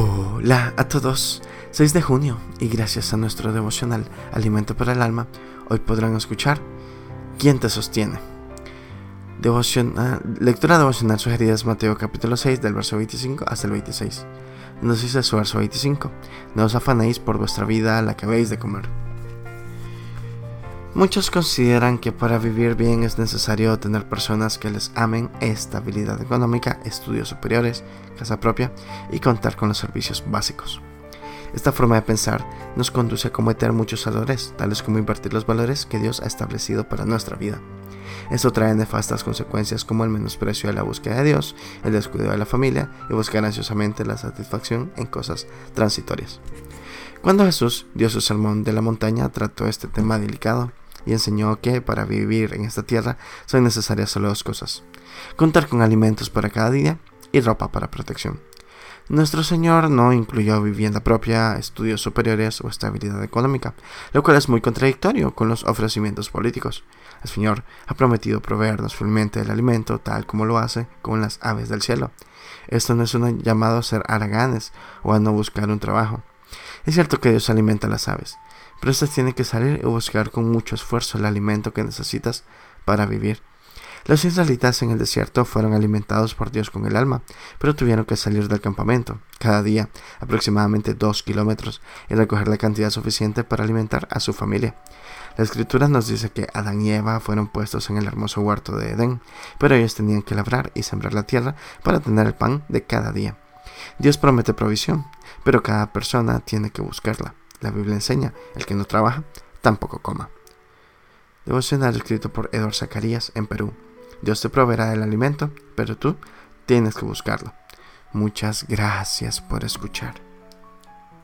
Hola a todos, 6 de junio y gracias a nuestro devocional Alimento para el Alma, hoy podrán escuchar ¿Quién te sostiene? lectura devocional sugerida es Mateo capítulo 6 del verso 25 hasta el 26. Nos dice su verso 25, no os afanéis por vuestra vida la que habéis de comer. Muchos consideran que para vivir bien es necesario tener personas que les amen, estabilidad económica, estudios superiores, casa propia y contar con los servicios básicos. Esta forma de pensar nos conduce a cometer muchos errores, tales como invertir los valores que Dios ha establecido para nuestra vida. Esto trae nefastas consecuencias como el menosprecio de la búsqueda de Dios, el descuido de la familia y buscar ansiosamente la satisfacción en cosas transitorias. Cuando Jesús dio su sermón de la montaña, trató este tema delicado y enseñó que para vivir en esta tierra son necesarias solo dos cosas. Contar con alimentos para cada día y ropa para protección. Nuestro Señor no incluyó vivienda propia, estudios superiores o estabilidad económica, lo cual es muy contradictorio con los ofrecimientos políticos. El Señor ha prometido proveernos fielmente el alimento tal como lo hace con las aves del cielo. Esto no es un llamado a ser haraganes o a no buscar un trabajo. Es cierto que Dios alimenta a las aves, pero estas tienen que salir y buscar con mucho esfuerzo el alimento que necesitas para vivir. Los israelitas en el desierto fueron alimentados por Dios con el alma, pero tuvieron que salir del campamento cada día, aproximadamente dos kilómetros, y recoger la cantidad suficiente para alimentar a su familia. La escritura nos dice que Adán y Eva fueron puestos en el hermoso huerto de Edén, pero ellos tenían que labrar y sembrar la tierra para tener el pan de cada día. Dios promete provisión, pero cada persona tiene que buscarla. La Biblia enseña, el que no trabaja, tampoco coma. Devocional escrito por Edward Zacarías en Perú. Dios te proveerá el alimento, pero tú tienes que buscarlo. Muchas gracias por escuchar.